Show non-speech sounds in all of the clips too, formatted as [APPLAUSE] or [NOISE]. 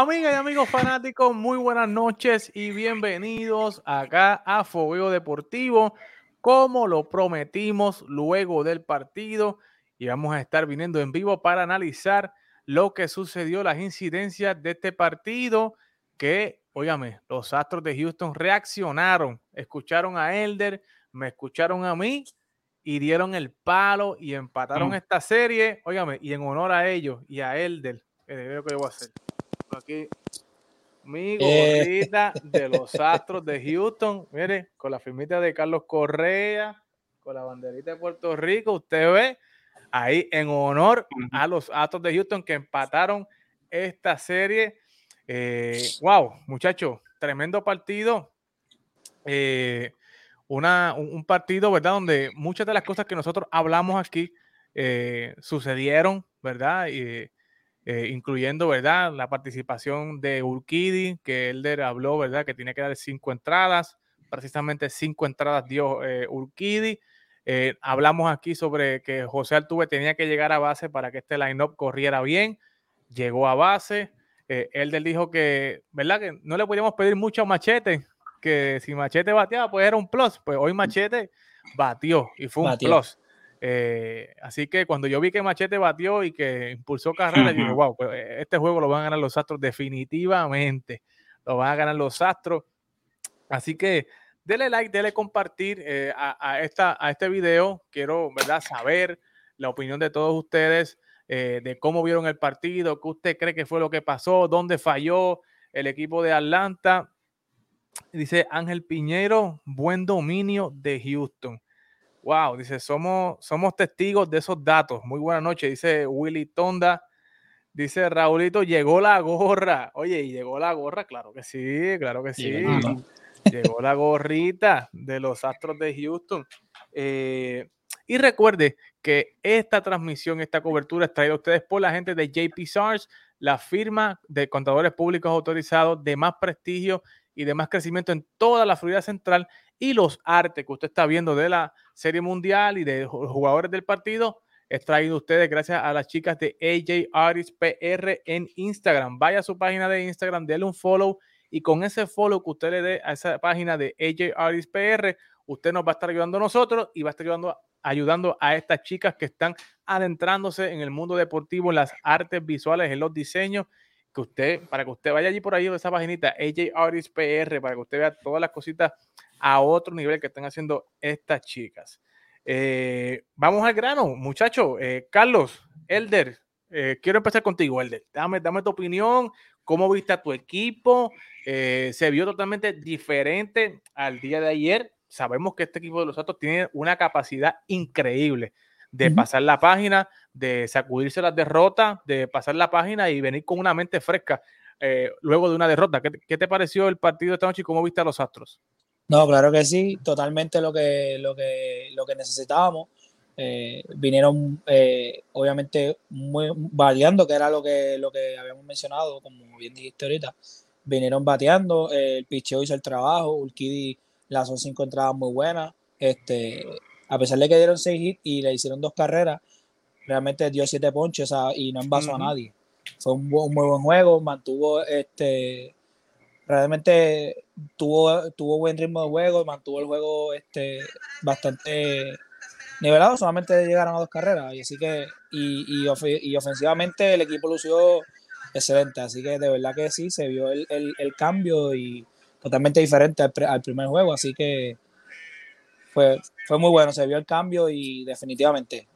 Amigas y amigos fanáticos, muy buenas noches y bienvenidos acá a Fogueo Deportivo. Como lo prometimos luego del partido, y vamos a estar viniendo en vivo para analizar lo que sucedió, las incidencias de este partido. Que, óigame, los Astros de Houston reaccionaron, escucharon a Elder, me escucharon a mí y dieron el palo y empataron esta serie. Óigame, y en honor a ellos y a Elder, que veo que voy a hacer aquí mi eh. gorrita de [LAUGHS] los Astros de Houston. Mire, con la firmita de Carlos Correa, con la banderita de Puerto Rico. Usted ve ahí en honor a los Astros de Houston que empataron esta serie. Eh, wow, muchachos, tremendo partido. Eh, una, un, partido, ¿verdad? Donde muchas de las cosas que nosotros hablamos aquí sucedieron, ¿verdad? Y, eh, incluyendo, ¿verdad? La participación de Urquidi, que Elder habló, ¿verdad? Que tiene que dar cinco entradas, precisamente cinco entradas dio eh, Urquidi. Eh, hablamos aquí sobre que José Altuve tenía que llegar a base para que este line-up corriera bien, llegó a base. Elder dijo que, ¿verdad? Que no le podíamos pedir mucho a Machete, que si Machete bateaba, pues era un plus. Pues hoy Machete batió y fue un plus. Eh, así que cuando yo vi que Machete batió y que impulsó carrera, yo dije, wow, pues eh, este juego lo van a ganar los Astros definitivamente. Lo van a ganar los Astros. Así que dele like, dele compartir eh, a, esta, a este video. Quiero, ¿verdad?, saber la opinión de todos ustedes de cómo vieron el partido, qué usted cree que fue lo que pasó, dónde falló el equipo de Atlanta. Dice Ángel Piñero, buen dominio de Houston. Wow, dice, somos, somos testigos de esos datos. Muy buena noche, dice Willy Tonda. Dice Raulito, llegó la gorra. Oye, ¿y llegó la gorra? Claro que sí, claro que sí. Llegó la gorrita de los Astros de Houston. Eh, y recuerde que esta transmisión, esta cobertura es traída a ustedes por la gente de JP SARS, la firma de contadores públicos autorizados de más prestigio y de más crecimiento en toda la Florida Central y los artes que usted está viendo de la Serie Mundial y de jugadores del partido es traído ustedes gracias a las chicas de AJ Artist PR en Instagram. Vaya a su página de Instagram, déle un follow y con ese follow que usted le dé a esa página de AJ Artist PR, usted nos va a estar ayudando a nosotros y va a estar ayudando, ayudando a estas chicas que están adentrándose en el mundo deportivo, en las artes visuales, en los diseños que usted, para que usted vaya allí por ahí esa paginita, AJ Artist PR, para que usted vea todas las cositas a otro nivel que están haciendo estas chicas. Eh, vamos al grano, muchachos. Eh, Carlos, Elder, eh, quiero empezar contigo, Elder. Dame, dame tu opinión, cómo viste a tu equipo. se vio totalmente diferente al día de ayer. Sabemos que este equipo de los Santos tiene una capacidad increíble de pasar la página, de sacudirse las derrotas, de pasar la página y venir con una mente fresca luego de una derrota. ¿Qué, ¿Qué, te pareció el partido de esta noche y cómo viste a los Astros? No, claro que sí, totalmente lo que, lo que, lo que necesitábamos. Eh, vinieron eh, obviamente muy bateando, que era lo que, lo que habíamos mencionado, como bien dijiste ahorita. Vinieron bateando, el picheo hizo el trabajo, Urquidi lanzó cinco entradas muy buenas. Este, a pesar de que dieron seis hits y le hicieron dos carreras, realmente dio siete ponches y no envasó a nadie. Fue un, un, muy buen juego, mantuvo este realmente tuvo, tuvo buen ritmo de juego, mantuvo el juego este, bastante nivelado, solamente llegaron a dos carreras, y así que, y, y, ofensivamente el equipo lució excelente, así que de verdad que sí, se vio el, cambio y totalmente diferente al, primer juego, así que fue, fue muy bueno, se vio el cambio y definitivamente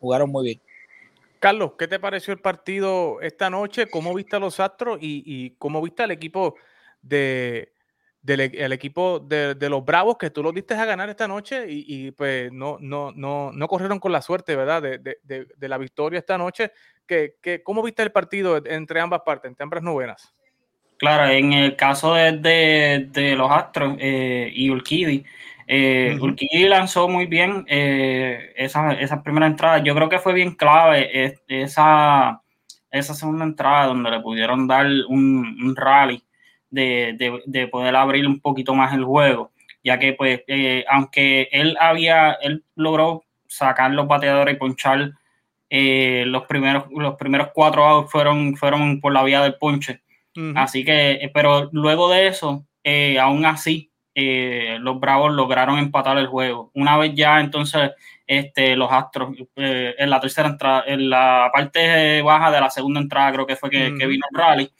jugaron muy bien. Carlos, ¿qué te pareció el partido esta noche? ¿Cómo viste a los Astros y, y cómo viste al equipo de, del e, el equipo de, de, los Bravos que tú los diste a ganar esta noche y, y pues no, no, no, no, corrieron con la suerte, ¿verdad? De, de, de la victoria esta noche. Que, que, ¿Cómo viste el partido entre ambas partes, entre ambas novenas? Claro, en el caso de, los Astros eh, y Urquidi, eh, lanzó muy bien eh, esa, esa, primera entrada. Yo creo que fue bien clave esa, esa segunda entrada donde le pudieron dar un, un rally de, poder abrir un poquito más el juego, ya que pues eh, aunque él había, él logró sacar los bateadores y ponchar eh, los primeros los primeros cuatro outs fueron, fueron por la vía del ponche. Así que, pero luego de eso, aún así, los Bravos lograron empatar el juego. Una vez ya entonces este, los Astros en la tercera entrada, en la parte baja de la segunda entrada creo que fue que, vino el rally.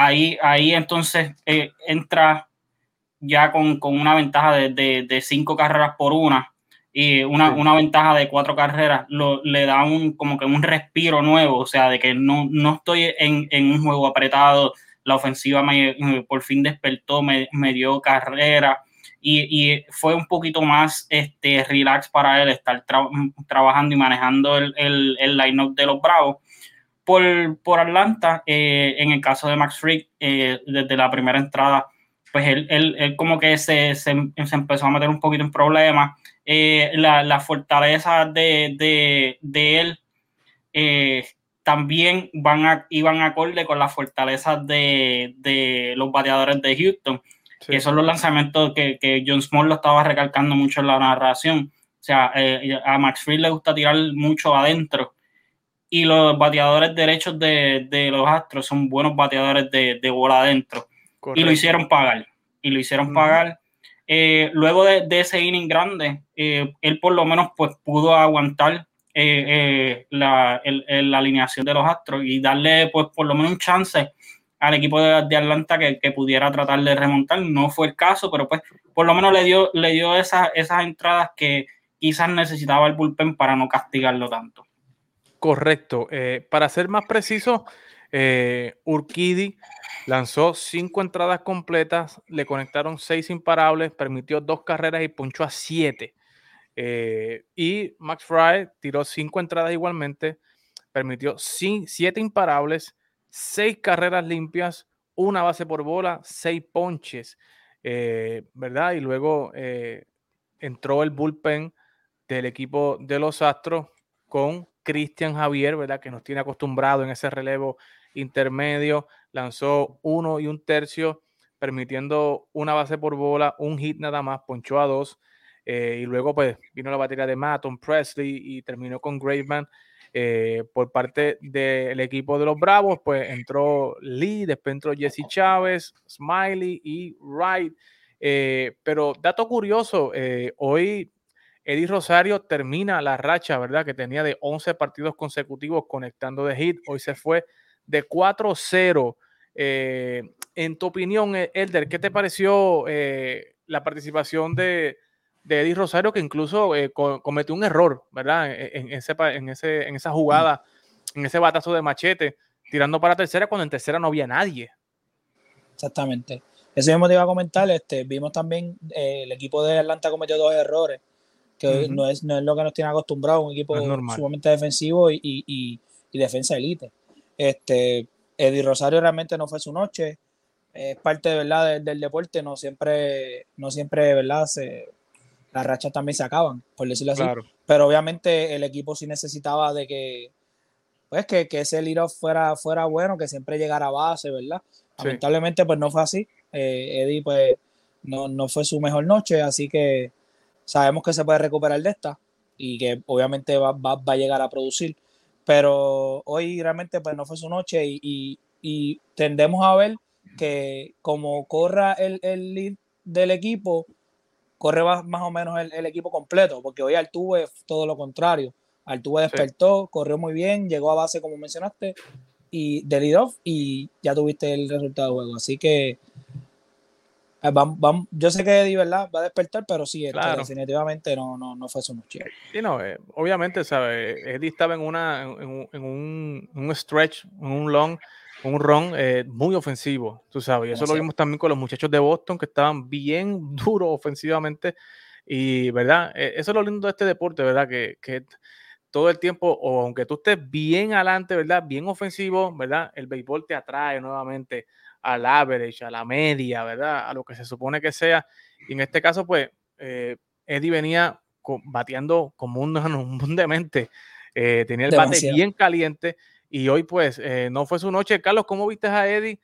Ahí, ahí entonces entra ya con, una ventaja de, cinco carreras por una y una, ventaja de cuatro carreras, lo, le da un como que un respiro nuevo, o sea, de que no, no estoy en, un juego apretado, la ofensiva me, por fin despertó, me, dio carrera y, fue un poquito más este, relax para él estar trabajando y manejando el, el, line-up de los Bravos. Por, por Atlanta, eh, en el caso de Max Frick, eh, desde la primera entrada, pues él, él, como que se, se, empezó a meter un poquito en problemas. Eh, la, la, fortaleza de, de, de él eh, también van a, iban acorde con la fortaleza de, de los bateadores de Houston. Esos son los lanzamientos que, que, John Small lo estaba recalcando mucho en la narración. O sea, eh, a Max Fried le gusta tirar mucho adentro. Y los bateadores derechos de, de los Astros son buenos bateadores de, de bola adentro y lo hicieron pagar. Y lo hicieron pagar. Eh, luego de, ese inning grande, eh, él por lo menos pues, pudo aguantar eh, la, alineación de los Astros y darle pues, por lo menos un chance al equipo de, Atlanta que, pudiera tratar de remontar. No fue el caso, pero pues por lo menos le dio, le dio esas, esas entradas que quizás necesitaba el bullpen para no castigarlo tanto. Correcto. para ser más preciso, Urquidi Lanzó cinco entradas completas, le conectaron seis imparables, permitió dos carreras y punchó a siete. Eh, y Max Fry tiró cinco entradas igualmente, permitió siete imparables, seis carreras limpias, una base por bola, seis ponches, eh, ¿verdad? Y luego eh, entró el bullpen del equipo de los Astros con Cristian Javier, ¿verdad? Que nos tiene acostumbrado en ese relevo intermedio lanzó uno y un tercio, permitiendo una base por bola, un hit nada más, ponchó a dos. Eh, y luego pues vino la batería de Matton, Presley y terminó con Graveman. Eh, por parte del equipo de los Bravos, pues entró Lee, después entró Jesse Chávez, Smiley y Wright. Eh, pero dato curioso, hoy Eddie Rosario termina la racha, ¿verdad? Que tenía de 11 partidos consecutivos conectando de hit. Hoy se fue de 4-0. Eh, en tu opinión, eh, Elder, ¿qué te pareció eh, la participación de, Eddie Rosario, que incluso cometió un error, ¿verdad? E, en esa jugada, en ese batazo de machete, tirando para tercera cuando en tercera no había nadie. Exactamente. Eso mismo te iba a comentar. Este, vimos también el equipo de Atlanta cometió dos errores, que no, es, no es lo que nos tiene acostumbrado, un equipo sumamente defensivo y, y, y defensa elite. Este, Eddie Rosario realmente no fue su noche. Es parte ¿verdad? Del, deporte, no siempre, no siempre, ¿verdad? Se, las rachas también se acaban, por decirlo así. Pero obviamente el equipo sí necesitaba de que, pues, que, que ese lead fuera, fuera bueno, que siempre llegara a base, ¿verdad? Lamentablemente, pues no fue así. Eh, Eddie, pues, no, no fue su mejor noche, así que sabemos que se puede recuperar de esta y que obviamente va, va, va a llegar a producir pero hoy realmente pues no fue su noche y, tendemos a ver que como corra el, el lead del equipo, corre más, o menos el, equipo completo, porque hoy Altuve es todo lo contrario. Altuve despertó, corrió muy bien, llegó a base como mencionaste, y de lead off y ya tuviste el resultado del juego. Así que eh, yo sé que Eddie, ¿verdad? Va a despertar, pero sí, este, definitivamente no, no, no fue su noche. Sí, no, eh, obviamente, ¿sabes? Eddie estaba en, una, en, un, un, stretch, en un long, un run eh, muy ofensivo, tú sabes. Y eso lo vimos también con los muchachos de Boston, que estaban bien [LAUGHS] duros ofensivamente. Y, ¿verdad? eso es lo lindo de este deporte, ¿verdad? Que, que todo el tiempo, o aunque tú estés bien adelante, ¿verdad? Bien ofensivo, ¿verdad? El béisbol te atrae nuevamente al average, a la media, ¿verdad? A lo que se supone que sea. Y en este caso, pues, eh, Eddie venía bateando como un, [LAUGHS] un demente. Eh, tenía el bate bien caliente y hoy, pues, eh, no fue su noche. Carlos, ¿cómo viste a Eddie?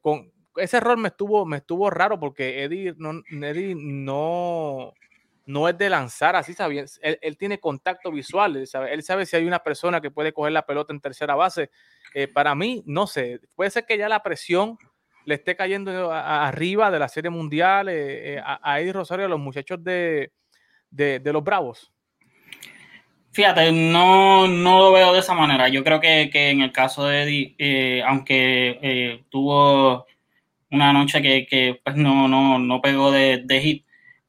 con ese error me estuvo, me estuvo raro porque Eddie no, Eddie no, no es de lanzar así, sabe, él, tiene contacto visual, él sabe, él sabe, si hay una persona que puede coger la pelota en tercera base. Eh, para mí, no sé, puede ser que ya la presión le esté cayendo arriba de la Serie Mundial eh, eh, a, Eddie Rosario, a los muchachos de, de, los Bravos. Fíjate, no, no lo veo de esa manera. Yo creo que, en el caso de Eddie, aunque tuvo una noche que, pues no, no, no pegó de, de hit,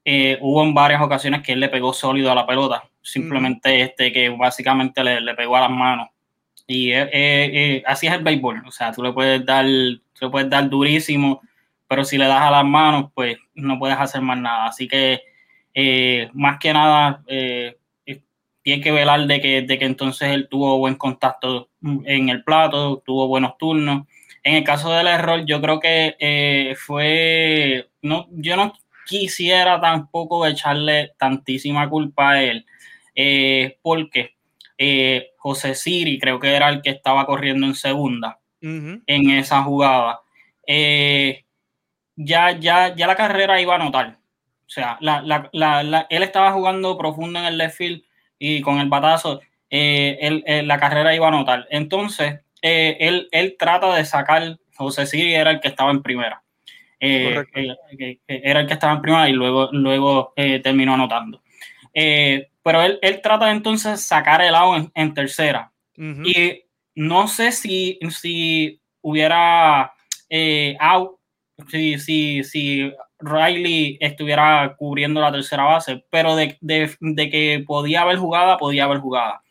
eh, hubo en varias ocasiones que él le pegó sólido a la pelota, simplemente este que básicamente le, pegó a las manos. Y eh, eh, así es el béisbol, o sea, tú le puedes dar, tú puedes dar durísimo, pero si le das a las manos, pues no puedes hacer más nada. Así que más que nada tiene que velar de que, de que entonces él tuvo buen contacto en el plato, tuvo buenos turnos. En el caso del error, yo creo que fue, no, yo no quisiera tampoco echarle tantísima culpa a él, eh, porque eh, José Siri creo que era el que estaba corriendo en segunda en esa jugada. Eh, ya, ya, ya la carrera iba a notar. O sea, él estaba jugando profundo en el left field y con el batazo, la carrera iba a notar. Entonces, él, él trata de sacar, José Siri era el que estaba en primera. Eh, eh, era el que estaba en primera y luego, luego eh, terminó anotando. pero él, él, trata entonces sacar el out en, tercera. Y no sé si, si hubiera out, si, si, si Riley estuviera cubriendo la tercera base, pero de, de, de, que podía haber jugada, podía haber jugada.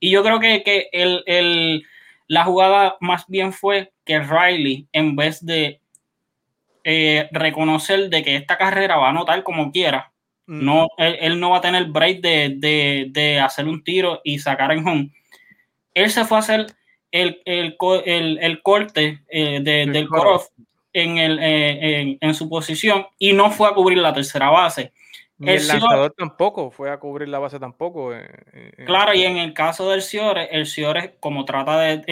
Y yo creo que, que el, el, la jugada más bien fue que Riley, en vez de eh, reconocer de que esta carrera va a anotar como quiera. No, él, no va a tener break de, de, hacer un tiro y sacar en home. Él se fue a hacer el, el, el, corte eh, del core en, el, eh, en, su posición y no fue a cubrir la tercera base. el, lanzador tampoco fue a cubrir la base tampoco. claro, y en el caso del Ciore, el Ciore, como trata de.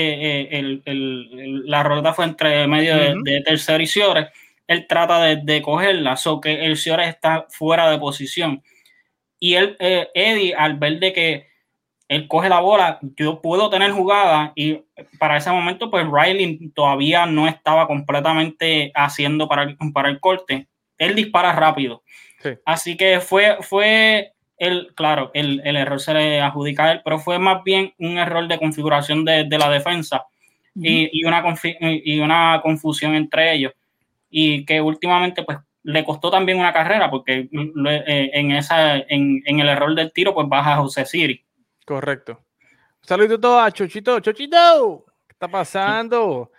el, la rueda fue entre medio de, de tercero y Ciore él trata de, cogerla, so que el señor está fuera de posición. Y él, eh, Eddie, al ver de que él coge la bola, yo puedo tener jugada y para ese momento, pues Riley todavía no estaba completamente haciendo para el, para el corte. Él dispara rápido. Así que fue, fue el, claro, el, error se le adjudica a él, pero fue más bien un error de configuración de, la defensa y, una, y una confusión entre ellos y que últimamente pues le costó también una carrera porque eh, en, esa, en, el error del tiro pues baja José Siri. Correcto. Saludos a Chochito. Chochito, ¿qué está pasando?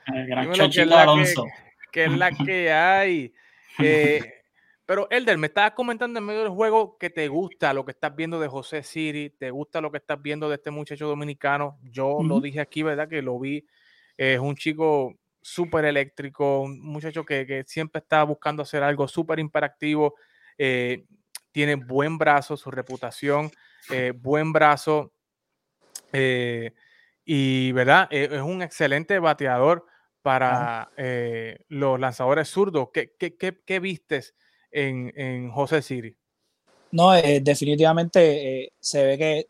Chochito Alonso. Que, es la que hay. [LAUGHS] Eh, pero Elder, me estabas comentando en medio del juego que te gusta lo que estás viendo de José Siri, te gusta lo que estás viendo de este muchacho dominicano. Yo lo dije aquí, ¿verdad? Que lo vi. Es un chico súper eléctrico, un muchacho que, siempre está buscando hacer algo súper imperactivo, eh, tiene buen brazo, su reputación, eh, [LAUGHS] buen brazo, eh, y verdad, es un excelente bateador para los lanzadores zurdos. ¿Qué, qué, vistes en, en, José Siri? No, definitivamente se ve que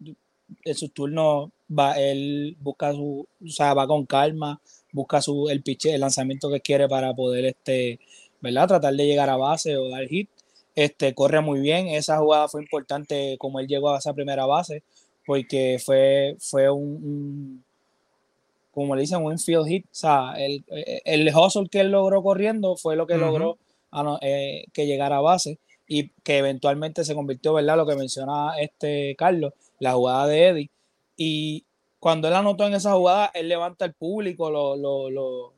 en su turno va, él busca su, o sea, va con calma, busca su, el pitch, el lanzamiento que quiere para poder este, ¿verdad? tratar de llegar a base o dar hit. Este, corre muy bien. Esa jugada fue importante como él llegó a esa primera base, porque fue, fue un, como le dicen, un infield hit. O sea, el, el hustle que él logró corriendo fue lo que logró eh, que llegara a base y que eventualmente se convirtió, ¿verdad? Lo que menciona este Carlos, la jugada de Eddie. Y cuando él anotó en esa jugada, él levanta el público, lo, lo, lo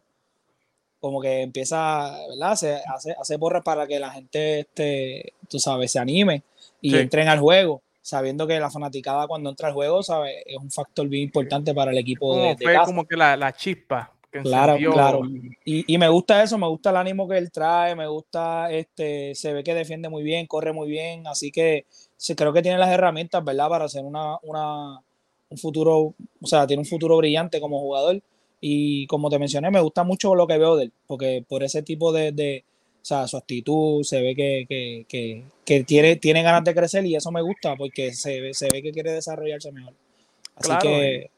como que empieza, ¿verdad? Hace, hace, hace para que la gente, este, tú sabes, se anime y entren al juego, sabiendo que la fanaticada cuando entra al juego, ¿sabes? Es un factor bien importante para el equipo de, fue como que la, la chispa. claro, claro. Y, y, me gusta eso, me gusta el ánimo que él trae, me gusta, este, se ve que defiende muy bien, corre muy bien, así que creo que tiene las herramientas, ¿verdad? Para hacer una, una un futuro, o sea, tiene un futuro brillante como jugador. Y como te mencioné, me gusta mucho lo que veo de él, porque por ese tipo de, O sea, su actitud, se ve que, que, tiene, tiene ganas de crecer y eso me gusta porque se, se ve que quiere desarrollarse mejor. Así que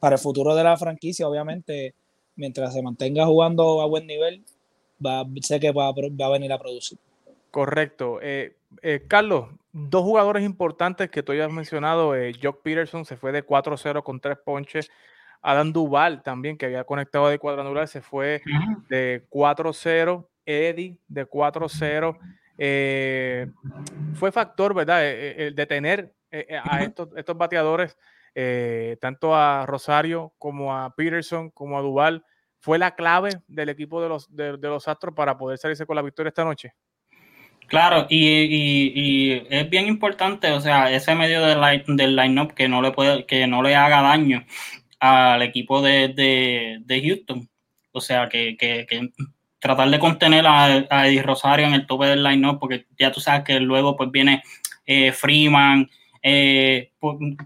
para el futuro de la franquicia, obviamente, mientras se mantenga jugando a buen nivel, va, sé que va, va a venir a producir. Correcto. Eh, eh, Carlos, dos jugadores importantes que tú ya has mencionado, eh, Jock Peterson se fue de 4-0 con tres ponches. Adam Duval también, que había conectado de cuadrangular, se fue de 4-0. Eddie de 4-0. Eh, fue factor, ¿verdad? El de tener a estos, estos bateadores, tanto a Rosario como a Peterson, como a Duval, fue la clave del equipo de los, de los Astros para poder salirse con la victoria esta noche. Claro, y, es bien importante, o sea, ese medio del, line, del line-up que no le puede, que no le haga daño al equipo de, Houston. O sea, que, tratar de contener a, Eddie Rosario en el tope del line-up, porque ya tú sabes que luego pues viene eh, Freeman, eh,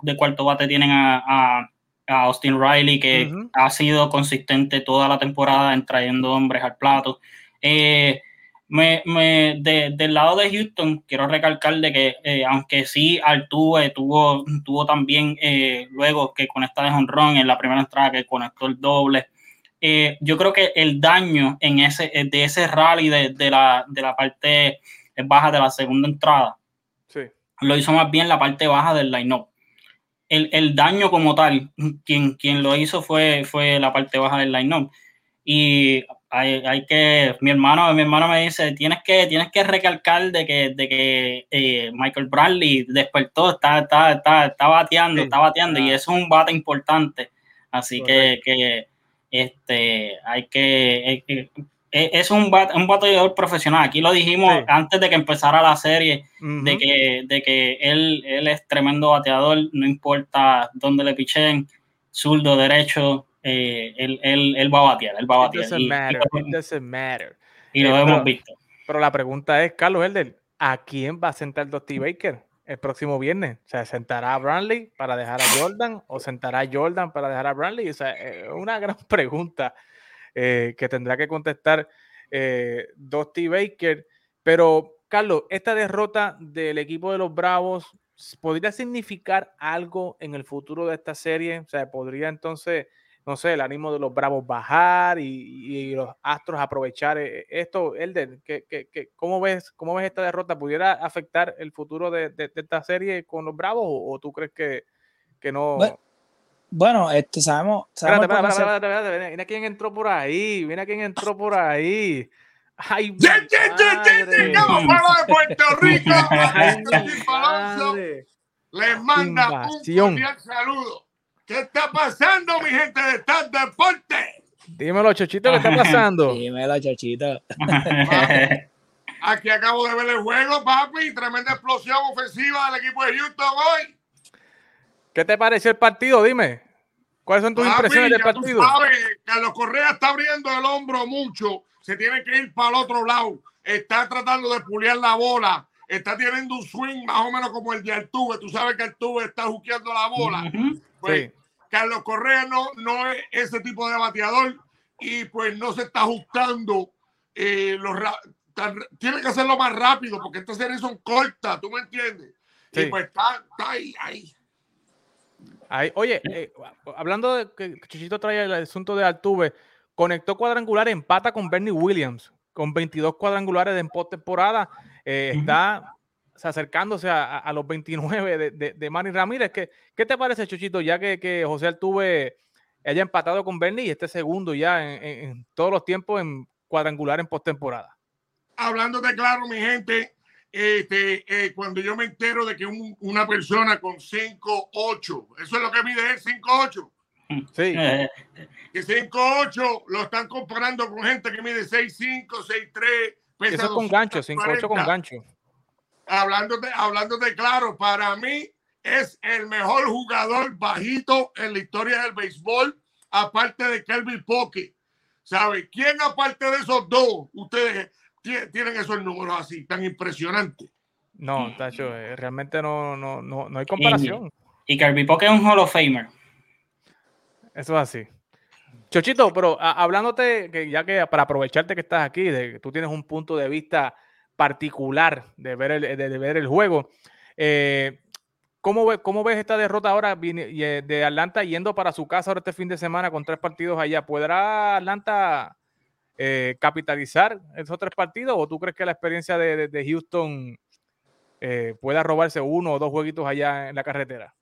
de cuarto bate tienen a, Austin Riley, que ha sido consistente toda la temporada en trayendo hombres al plato. Eh, me, me, del lado de Houston, quiero recalcar de que, eh, aunque sí Altuve tuvo, tuvo también eh, luego que conecta de honrón en la primera entrada que conectó el doble, eh, yo creo que el daño en ese, de ese rally de, la, de la parte baja de la segunda entrada lo hizo más bien la parte baja del line-up. El, el, daño como tal, quien, quien lo hizo fue, fue la parte baja del line-up. Y hay, que, mi hermano, mi hermano me dice, tienes que, tienes que recalcar de que, de que eh, Michael Bradley despertó, está, está, está, está bateando, está bateando, y es un bate importante. Así que, que, este, hay que, e, es un, un bateador profesional. Aquí lo dijimos antes de que empezara la serie, de, que, de que él, él es tremendo bateador, no importa dónde le pichen, zurdo, derecho, eh, él, él, él, va a batear, él va a batear. y, doesn't matter. Y lo eh, hemos visto. Pero la pregunta es, Carlos Elder, ¿a quién va a sentar Dusty Baker el próximo viernes? O sea, ¿sentará a Brantley para dejar a Jordan o sentará a Jordan para dejar a Brantley? O sea, es una [LAUGHS] gran pregunta eh, que tendrá que contestar eh, Dusty Baker. Pero, Carlos, esta derrota del equipo de los Bravos podría significar algo en el futuro de esta serie. O sea, podría entonces no sé, el ánimo de los Bravos bajar y, los Astros aprovechar eh, esto. Elder, ¿qué, cómo, ves, ¿cómo ves esta derrota? ¿Pudiera afectar el futuro de, esta serie con los Bravos o, tú crees que, no? Bueno, este, sabemos... sabemos espérate, espérate, espérate, espérate, Mira quién entró por ahí, mira quién entró por ahí. ¡Ay, de Puerto [LAUGHS] Rico! Les manda un cordial saludo ¿Qué está pasando, mi gente de Star Deporte? Dímelo, Chochito, ¿qué está pasando? Dímelo, Chochito. Aquí acabo de ver el juego, papi. Tremenda explosión ofensiva del equipo de Houston hoy. ¿Qué te pareció el partido? Dime. ¿Cuáles son tus impresiones del partido? Sabes, Carlos Correa está abriendo el hombro mucho. Se tiene que ir para el otro lado. Está tratando de puliar la bola. Está teniendo un swing más o menos como el de Altuve. Tú sabes que Altuve está juqueando la bola. Pues Carlos Correa no, no es ese tipo de bateador y pues no se está ajustando. Eh, los, tiene que hacerlo más rápido porque estas series son cortas, ¿tú me entiendes? Y pues está, ahí, ahí. oye, eh, hablando de que Chichito trae el asunto de Altuve, conectó cuadrangular, empata con Bernie Williams, con 22 cuadrangulares en postemporada. Eh, está acercándose a, los 29 de, de, de, Manny Ramírez. ¿Qué, ¿Qué te parece, Chuchito, ya que, que José Altuve haya empatado con Bernie y este segundo ya en, todos los tiempos en cuadrangular en postemporada? Hablándote claro, mi gente, este, eh, cuando yo me entero de que una persona con 5'8, eso es lo que mide él, [LAUGHS] 5'8. Sí. Que 5'8 lo están comparando con gente que mide 6'5, 6'3. Eso con gancho, 5'8 con gancho hablándote, hablándote claro, para mí es el mejor jugador bajito en la historia del béisbol, aparte de Kelvin Pocket. ¿Sabe? ¿Quién aparte de esos dos, ustedes tienen esos números así, tan impresionantes? No, Tacho, eh, realmente no, no, no, no hay comparación. Y, y Kirby Pocket es un Hall of Famer. Eso es así. Chochito, pero hablándote, que ya que para aprovecharte que estás aquí, de, tú tienes un punto de vista particular de ver el, de, ver el juego, eh, ¿cómo, ¿cómo, ves esta derrota ahora eh, de Atlanta yendo para su casa ahora este fin de semana con tres partidos allá? ¿Podrá Atlanta eh, capitalizar esos tres partidos o tú crees que la experiencia de Houston pueda robarse uno o dos jueguitos allá en la carretera?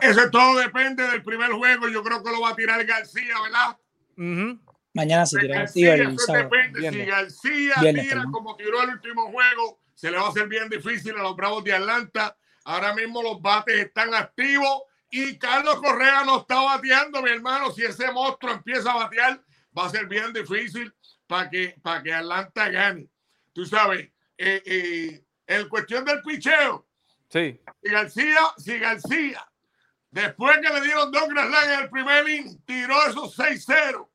Eso todo depende del primer juego. Yo creo que lo va a tirar García, ¿verdad? Mañana se tira García. Eso depende. Si García tira como tiró el último juego, se le va a hacer bien difícil a los Bravos de Atlanta. Ahora mismo los bates están activos y Carlos Correa no está bateando, mi hermano. Si ese monstruo empieza a batear, va a ser bien difícil para que, para que Atlanta gane. Tú sabes, eh, eh, en cuestión del picheo, sí. si García, si García Después que le dieron dos Grand en el primer inning, tiró esos 6-0.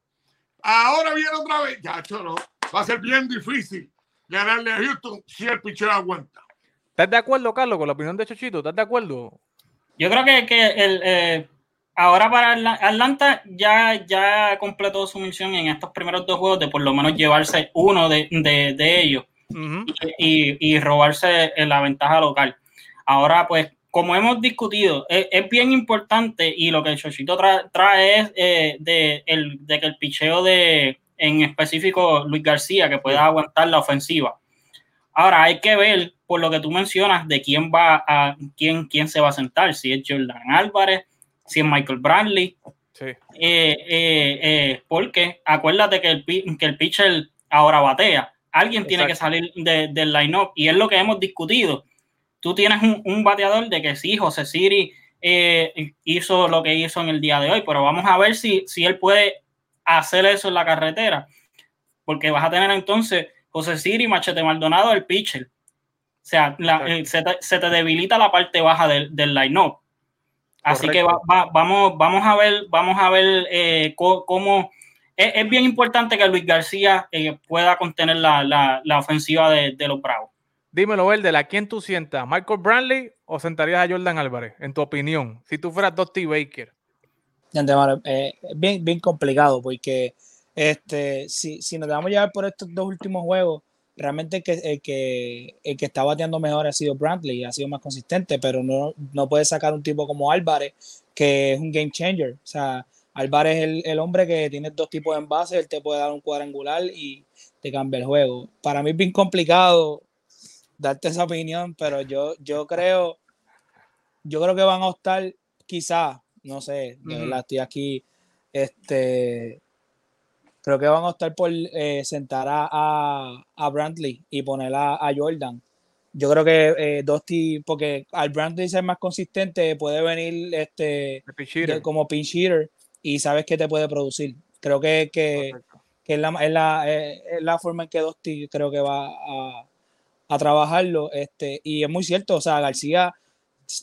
Ahora viene otra vez. Ya, no. Va a ser bien difícil ganarle a Houston si el pitcher aguanta. ¿Estás de acuerdo, Carlos, con la opinión de Chochito? ¿Estás de acuerdo? Yo creo que, que el, eh, ahora para Atlanta ya, ya completó su misión en estos primeros dos juegos de por lo menos llevarse uno de, de, ellos y, y, robarse la ventaja local. Ahora, pues, como hemos discutido, es, bien importante y lo que el Chochito trae es eh, de, el, de que el picheo de, en específico, Luis García, que pueda aguantar la ofensiva. Ahora hay que ver, por lo que tú mencionas, de quién va a, quién, quién se va a sentar, si es Jordan Álvarez, si es Michael Bradley. Sí. Eh, eh, porque acuérdate que el, que el pitcher ahora batea. Alguien tiene que salir del line-up y es lo que hemos discutido tú tienes un, bateador de que sí, José Siri eh, hizo lo que hizo en el día de hoy, pero vamos a ver si, si él puede hacer eso en la carretera, porque vas a tener entonces José Siri, Machete Maldonado, el pitcher. O sea, eh, se, te, debilita la parte baja del, del line-up. Así que vamos, vamos a ver, vamos a ver eh, cómo, es, bien importante que Luis García pueda contener la, ofensiva de, de los Bravos. Dímelo, Verde, ¿a quién tú sientas? ¿Michael Brantley o sentarías a Jordan Álvarez, en tu opinión? Si tú fueras Dusty Baker. Eh, bien, bien complicado, porque este, si, si nos dejamos llevar por estos dos últimos juegos, realmente el que, el que, el que está bateando mejor ha sido Brantley, ha sido más consistente, pero no, no puede sacar un tipo como Álvarez, que es un game changer. O sea, Álvarez es el, el hombre que tiene dos tipos de envases, él te puede dar un cuadrangular y te cambia el juego. Para mí es bien complicado darte esa opinión, pero yo, yo creo, yo creo que van a optar, quizás, no sé, la estoy aquí, este, creo que van a optar por eh, sentar a, a, Brantley y poner a, Jordan. Yo creo que eh, Dusty, porque al Brantley ser más consistente, puede venir este como pinch hitter y sabes que te puede producir. Creo que, que, que es, la, es, la, es, la, forma en que Dusty creo que va a, a trabajarlo. Este, y es muy cierto, o sea, García,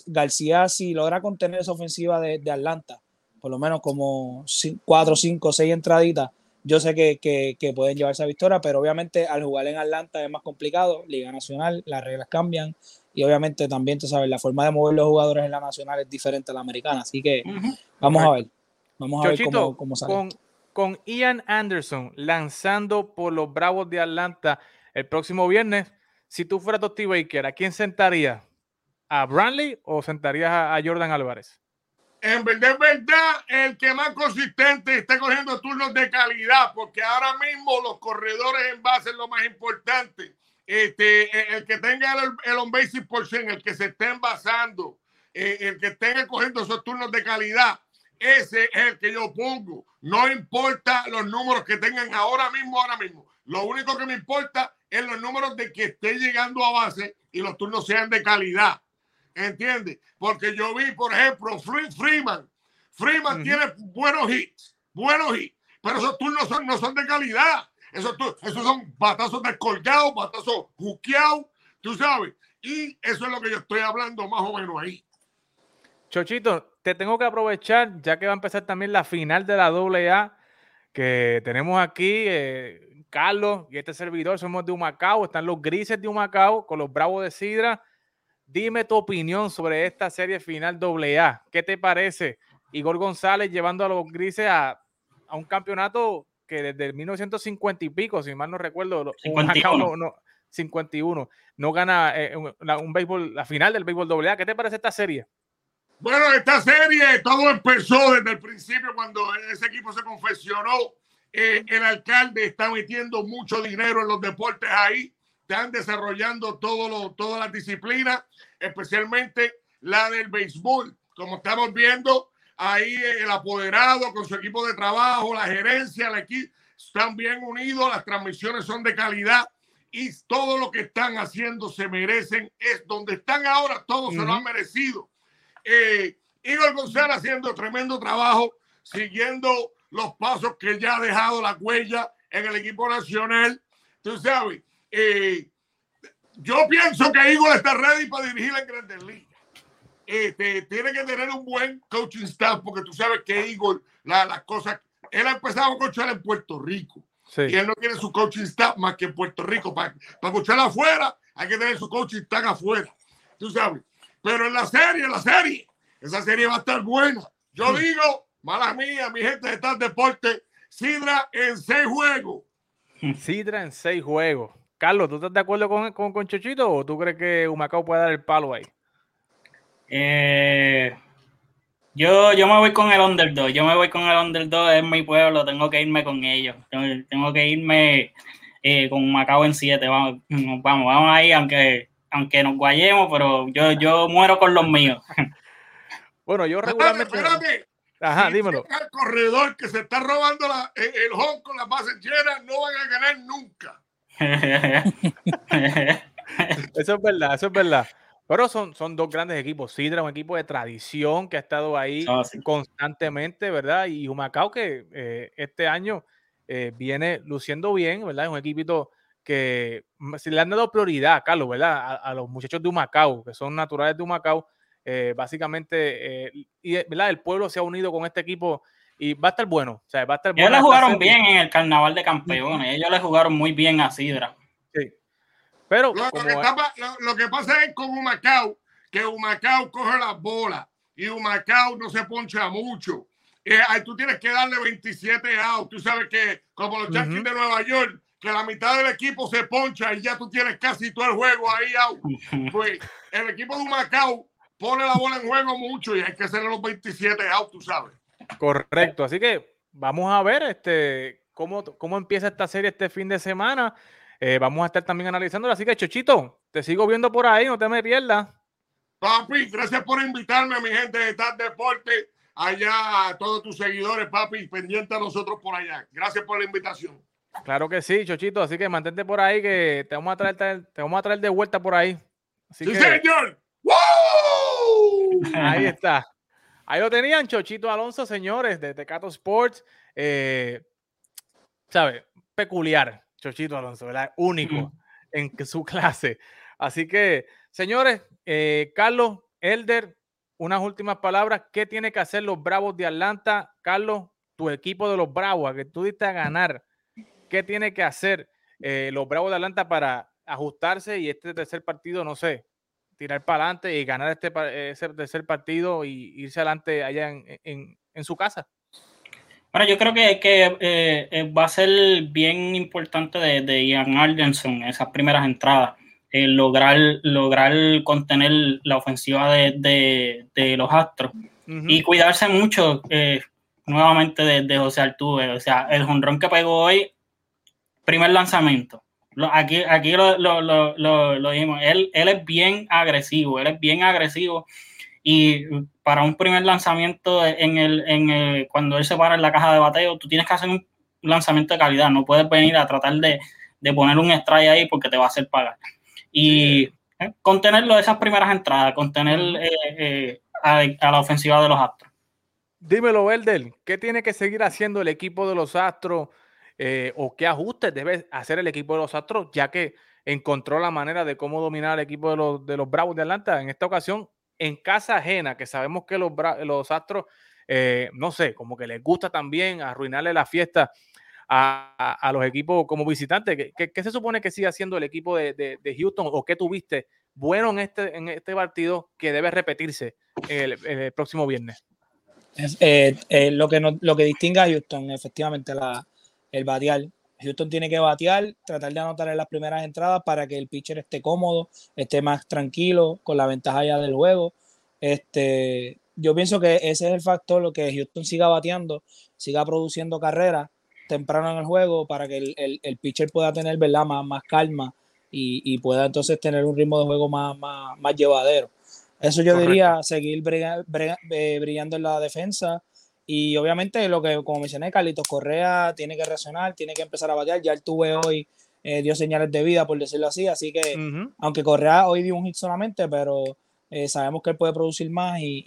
García si logra contener esa ofensiva de, Atlanta, por lo menos como cuatro, cinco, seis entraditas, yo sé que, que, pueden llevarse a victoria, pero obviamente al jugar en Atlanta es más complicado, Liga Nacional, las reglas cambian y obviamente también, tú sabes, la forma de mover los jugadores en la Nacional es diferente a la americana, así que vamos a ver, vamos a ver cómo, cómo sale. Con, con Ian Anderson lanzando por los Bravos de Atlanta el próximo viernes, si tú fueras Totti Baker, ¿a quién sentarías? ¿A Brantley o sentarías a, Jordan Álvarez? En verdad, el que más consistente está cogiendo turnos de calidad, porque ahora mismo los corredores en base es lo más importante. Este, el que tenga el, el on base percent, el que se esté envasando, eh, el que tenga cogiendo esos turnos de calidad, ese es el que yo pongo. No importa los números que tengan ahora mismo, ahora mismo. Lo único que me importa en los números de que esté llegando a base y los turnos sean de calidad. ¿Entiendes? Porque yo vi, por ejemplo, Freeman. Freeman tiene buenos hits, buenos hits, pero esos turnos son, no son de calidad. Esos, esos son batazos descolgados, batazos juqueados, tú sabes. Y eso es lo que yo estoy hablando más o menos ahí. Chochito, te tengo que aprovechar, ya que va a empezar también la final de la AA, que tenemos aquí. Eh, Carlos y este servidor somos de Humacao, están los grises de Humacao con los bravos de Sidra. Dime tu opinión sobre esta serie final AA. ¿Qué te parece? Igor González llevando a los grises a a un campeonato que desde 1950 y pico, si mal no recuerdo, 51. no, 51, no gana eh, un, un, béisbol, la final del béisbol AA. ¿Qué te parece esta serie? Bueno, esta serie todo empezó desde el principio cuando ese equipo se confeccionó. Eh, el alcalde está metiendo mucho dinero en los deportes ahí, están desarrollando todo lo, todas las disciplinas, especialmente la del béisbol. Como estamos viendo, ahí el apoderado con su equipo de trabajo, la gerencia, el equipo, están bien unidos, las transmisiones son de calidad y todo lo que están haciendo se merecen. Es donde están ahora, todos se lo han merecido. Eh, Igor González haciendo tremendo trabajo, siguiendo los pasos que ya ha dejado la huella en el equipo nacional. Tú sabes, eh, yo pienso que Igor está ready para dirigir en Grandes Ligas. Este, tiene que tener un buen coaching staff porque tú sabes que Igor, las cosas, él ha empezado a coachar en Puerto Rico. Y él no tiene su coaching staff más que en Puerto Rico. Para, para coachar afuera, hay que tener su coaching staff afuera. Tú sabes. Pero en la serie, en la serie, esa serie va a estar buena. Yo digo, mala mía, mi gente de tal deporte, Sidra en seis juegos. [LAUGHS] Sidra en seis juegos. Carlos, ¿tú estás de acuerdo con, con, con Chochito o tú crees que Humacao puede dar el palo ahí? Eh, yo, yo me voy con el underdog. Yo me voy con el underdog. Es mi pueblo. Tengo que irme con ellos. Tengo, que irme eh, con Macao en 7. Vamos, vamos, vamos ahí, aunque, aunque nos guayemos, pero yo, yo muero con los míos. [LAUGHS] Bueno, yo regularmente. Espérate, Ajá, dímelo. El corredor que se está robando la, el, el home con las bases llenas no van a ganar nunca. [LAUGHS] eso es verdad, eso es verdad. Pero son, son dos grandes equipos. Sidra, un equipo de tradición que ha estado ahí ah, constantemente, ¿verdad? Y Humacao que eh, este año eh, viene luciendo bien, ¿verdad? Es un equipito que si le han dado prioridad, Carlos, ¿verdad? A, los muchachos de Humacao, que son naturales de Humacao, eh, básicamente, y ¿verdad? El pueblo se ha unido con este equipo y va a estar bueno. O sea, va a estar Ellos le jugaron bien en el Carnaval de Campeones, ellos le jugaron muy bien a Sidra. Pero lo, que pasa es con Humacao, que Humacao coge las bolas y Humacao no se poncha mucho. Eh, tú tienes que darle 27 outs. Tú sabes que, como los Yankees de Nueva York, que la mitad del equipo se poncha y ya tú tienes casi todo el juego ahí out. [LAUGHS] Pues el equipo de Humacao pone la bola en juego mucho y hay que hacer los 27 outs, tú sabes. Correcto. Así que vamos a ver este, cómo, cómo empieza esta serie este fin de semana. Eh, vamos a estar también analizando. Así que, Chochito, te sigo viendo por ahí, no te me pierdas. Papi, gracias por invitarme, a mi gente de TAP Deporte, allá a todos tus seguidores, papi, pendiente a nosotros por allá. Gracias por la invitación. Claro que sí, Chochito, así que mantente por ahí que te vamos a traer, te vamos a traer de vuelta por ahí. sí, señor. Ahí [LAUGHS] está. Ahí lo tenían, Chochito Alonso, señores, de Tecato Sports. Eh, ¿Sabe? Peculiar, Chochito Alonso, ¿verdad? Único en su clase. Así que, señores, eh, Carlos, Elder, unas últimas palabras. ¿Qué tiene que hacer los Bravos de Atlanta? Carlos, tu equipo de los Bravos, a que tú diste a ganar. ¿Qué tiene que hacer eh, los Bravos de Atlanta para ajustarse y este tercer partido, no sé, tirar para adelante y ganar este ese tercer partido y irse adelante allá en su casa? Bueno, yo creo que, que eh, eh, va a ser bien importante de, de Ian Ardenson esas primeras entradas. Eh, lograr, lograr contener la ofensiva de, los Astros y cuidarse mucho nuevamente de, José Altuve. O sea, el jonrón que pegó hoy, primer lanzamiento. Aquí, aquí lo, lo, lo, dijimos. Él, él es bien agresivo, él es bien agresivo y para un primer lanzamiento en el, en cuando él se para en la caja de bateo, tú tienes que hacer un lanzamiento de calidad, no puedes venir a tratar de, poner un strike ahí porque te va a hacer pagar. Y eh, contenerlo de esas primeras entradas, contener eh, eh, a, la ofensiva de los Astros. Dímelo, Belder, ¿qué tiene que seguir haciendo el equipo de los Astros o qué ajustes debe hacer el equipo de los Astros, ya que encontró la manera de cómo dominar el equipo de los, de los Bravos de Atlanta? En esta ocasión en casa ajena, que sabemos que los, los Astros, eh, no sé, como que les gusta también arruinarle la fiesta a, los equipos como visitantes. ¿Qué, se supone que sigue haciendo el equipo de, Houston o qué tuviste bueno en este, en este partido que debe repetirse el, próximo viernes? Eh, eh, lo, que lo que distingue a Houston, efectivamente, la, el batear. Houston tiene que batear, tratar de anotar en las primeras entradas para que el pitcher esté cómodo, esté más tranquilo, con la ventaja ya del juego. Este, yo pienso que ese es el factor, lo que Houston siga bateando, siga produciendo carreras temprano en el juego para que el, pitcher pueda tener ¿verdad? Más, más calma y, pueda entonces tener un ritmo de juego más, más, llevadero. Eso yo diría, seguir eh, brillando en la defensa, y obviamente lo que, como mencioné, Carlitos Correa tiene que reaccionar, tiene que empezar a batear. Ya él tuve hoy, eh, dio señales de vida, por decirlo así. Así que, aunque Correa hoy dio un hit solamente, pero eh, sabemos que él puede producir más y,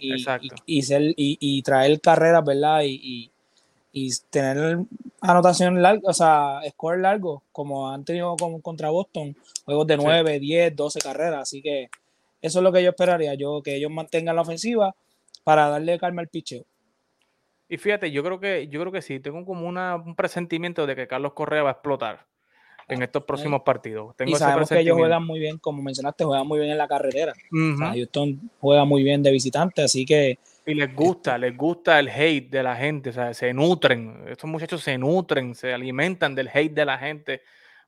y, ser, y, traer carreras, ¿verdad? Y, tener anotación larga, o sea, score largo, como han tenido contra Boston, juegos de 9, 10, 12 carreras. Así que eso es lo que yo esperaría, yo que ellos mantengan la ofensiva para darle calma al picheo. Y fíjate, yo creo que, yo creo que sí, tengo como una, un presentimiento de que Carlos Correa va a explotar en estos próximos partidos. Tengo y sabemos que ellos juegan muy bien, como mencionaste, juegan muy bien en la carretera. Houston juega muy bien de visitante, así que... Y les gusta, les gusta el hate de la gente, o sea, se nutren, estos muchachos se nutren, se alimentan del hate de la gente,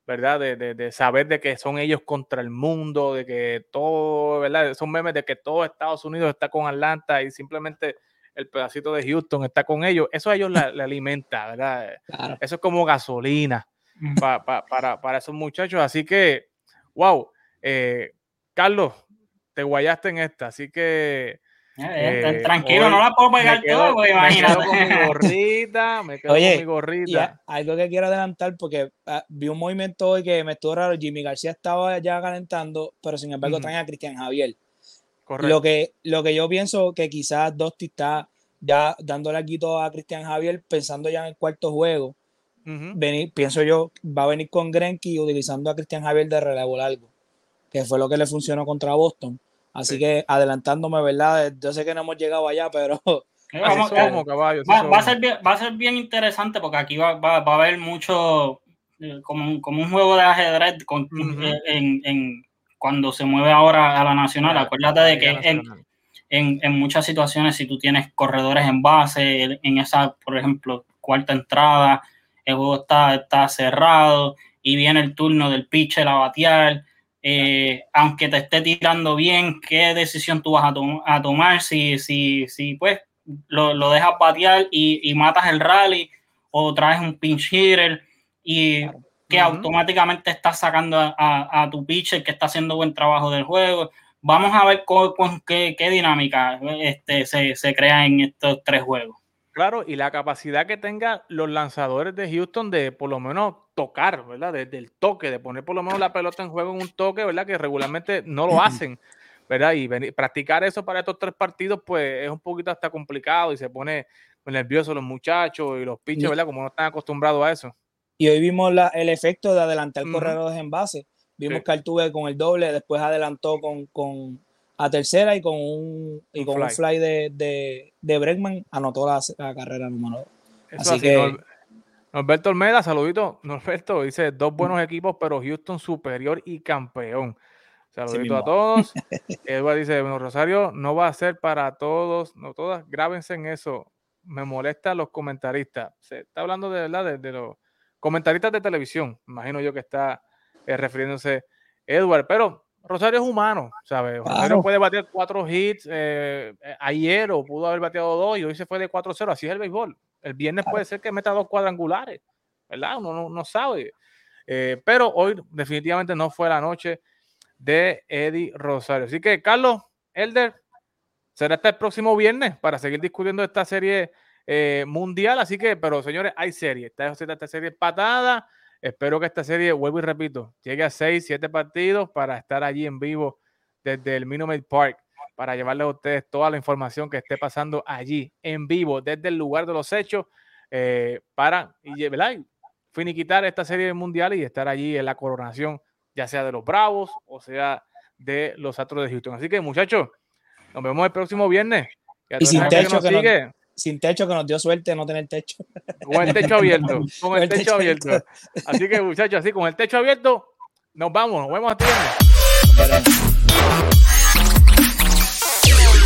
¿verdad? De, de, de saber de que son ellos contra el mundo, de que todo, ¿verdad? Son memes de que todo Estados Unidos está con Atlanta y simplemente el pedacito de Houston está con ellos, eso a ellos le, alimenta, ¿verdad? Eso es como gasolina para, para, esos muchachos. Así que, wow, eh, Carlos, te guayaste en esta, así que... Eh, eh, tranquilo, no la puedo pegar todo, pues, Me quedo con mi gorrita, me quedo con mi gorrita. algo que quiero adelantar, porque ah, vi un movimiento hoy que me estuvo raro. Jimmy García estaba ya calentando, pero sin embargo traen a Cristian Javier. Lo que, lo que yo pienso que quizás Dosti está ya dándole aquí todo a Cristian Javier, pensando ya en el cuarto juego. venir, pienso yo, va a venir con Grenky utilizando a Cristian Javier de relevo largo, que fue lo que le funcionó contra Boston. Así que adelantándome, ¿verdad? Yo sé que no hemos llegado allá, pero va, a ser bien, va a ser bien interesante porque aquí va, va, a haber mucho, eh, como, como, un juego de ajedrez con, en cuando se mueve ahora a la nacional, acuérdate de que en, en, muchas situaciones, si tú tienes corredores en base, en esa, por ejemplo, cuarta entrada, el juego está, está cerrado y viene el turno del pitcher a batear, eh, aunque te esté tirando bien, ¿qué decisión tú vas a, a tomar? Si, si, si pues lo, lo dejas batear y, y, matas el rally o traes un pinch hitter y que automáticamente estás sacando a, tu pitcher que está haciendo buen trabajo del juego. Vamos a ver con, qué, dinámica este, se, crea en estos tres juegos. Claro, y la capacidad que tengan los lanzadores de Houston de por lo menos tocar, ¿verdad? Desde el toque, de poner por lo menos la pelota en juego en un toque, ¿verdad? Que regularmente no lo hacen, ¿verdad? Y practicar eso para estos tres partidos, pues es un poquito hasta complicado y se pone nervioso los muchachos y los pitchers, ¿verdad? Como no están acostumbrados a eso. Y hoy vimos el efecto de adelantar corredores en base. Vimos que Altuve con el doble, después adelantó con, con a tercera y con un, y con fly. un fly de, de, de Bregman anotó la, carrera número así, que. Norberto Olmeda, saludito. Norberto dice: dos buenos equipos, pero Houston superior y campeón. Saludito a todos. [LAUGHS] Edward dice: Bueno, Rosario no va a ser para todos, no todas. Grábense en eso. Me molesta los comentaristas. Se está hablando de verdad de, de los comentaristas de televisión, imagino yo que está eh, refiriéndose Edward, pero Rosario es humano, ¿sabes? Rosario puede bater cuatro hits eh, eh, ayer o pudo haber bateado dos y hoy se fue de 4-0, así es el béisbol. El viernes puede ser que meta dos cuadrangulares, ¿verdad? Uno no, sabe. pero hoy definitivamente no fue la noche de Eddie Rosario. Así que, Carlos, Elder, será hasta el próximo viernes para seguir discutiendo esta serie eh, mundial. Así que, pero señores, hay serie. Esta, esta serie patada. Espero que esta serie, vuelvo y repito, llegue a 6, 7 partidos para estar allí en vivo desde el Minute Park para llevarles a ustedes toda la información que esté pasando allí en vivo desde el lugar de los hechos eh, para y, finiquitar esta serie mundial y estar allí en la coronación, ya sea de los Bravos o sea de los Astros de Houston. Así que muchachos, nos vemos el próximo viernes. Y sin techo que, sigue, sin techo que nos dio suerte no tener techo. Con el techo abierto, [LAUGHS] con el, techo, abierto. Así que muchachos, así con el techo abierto, nos vamos, nos vemos a ti.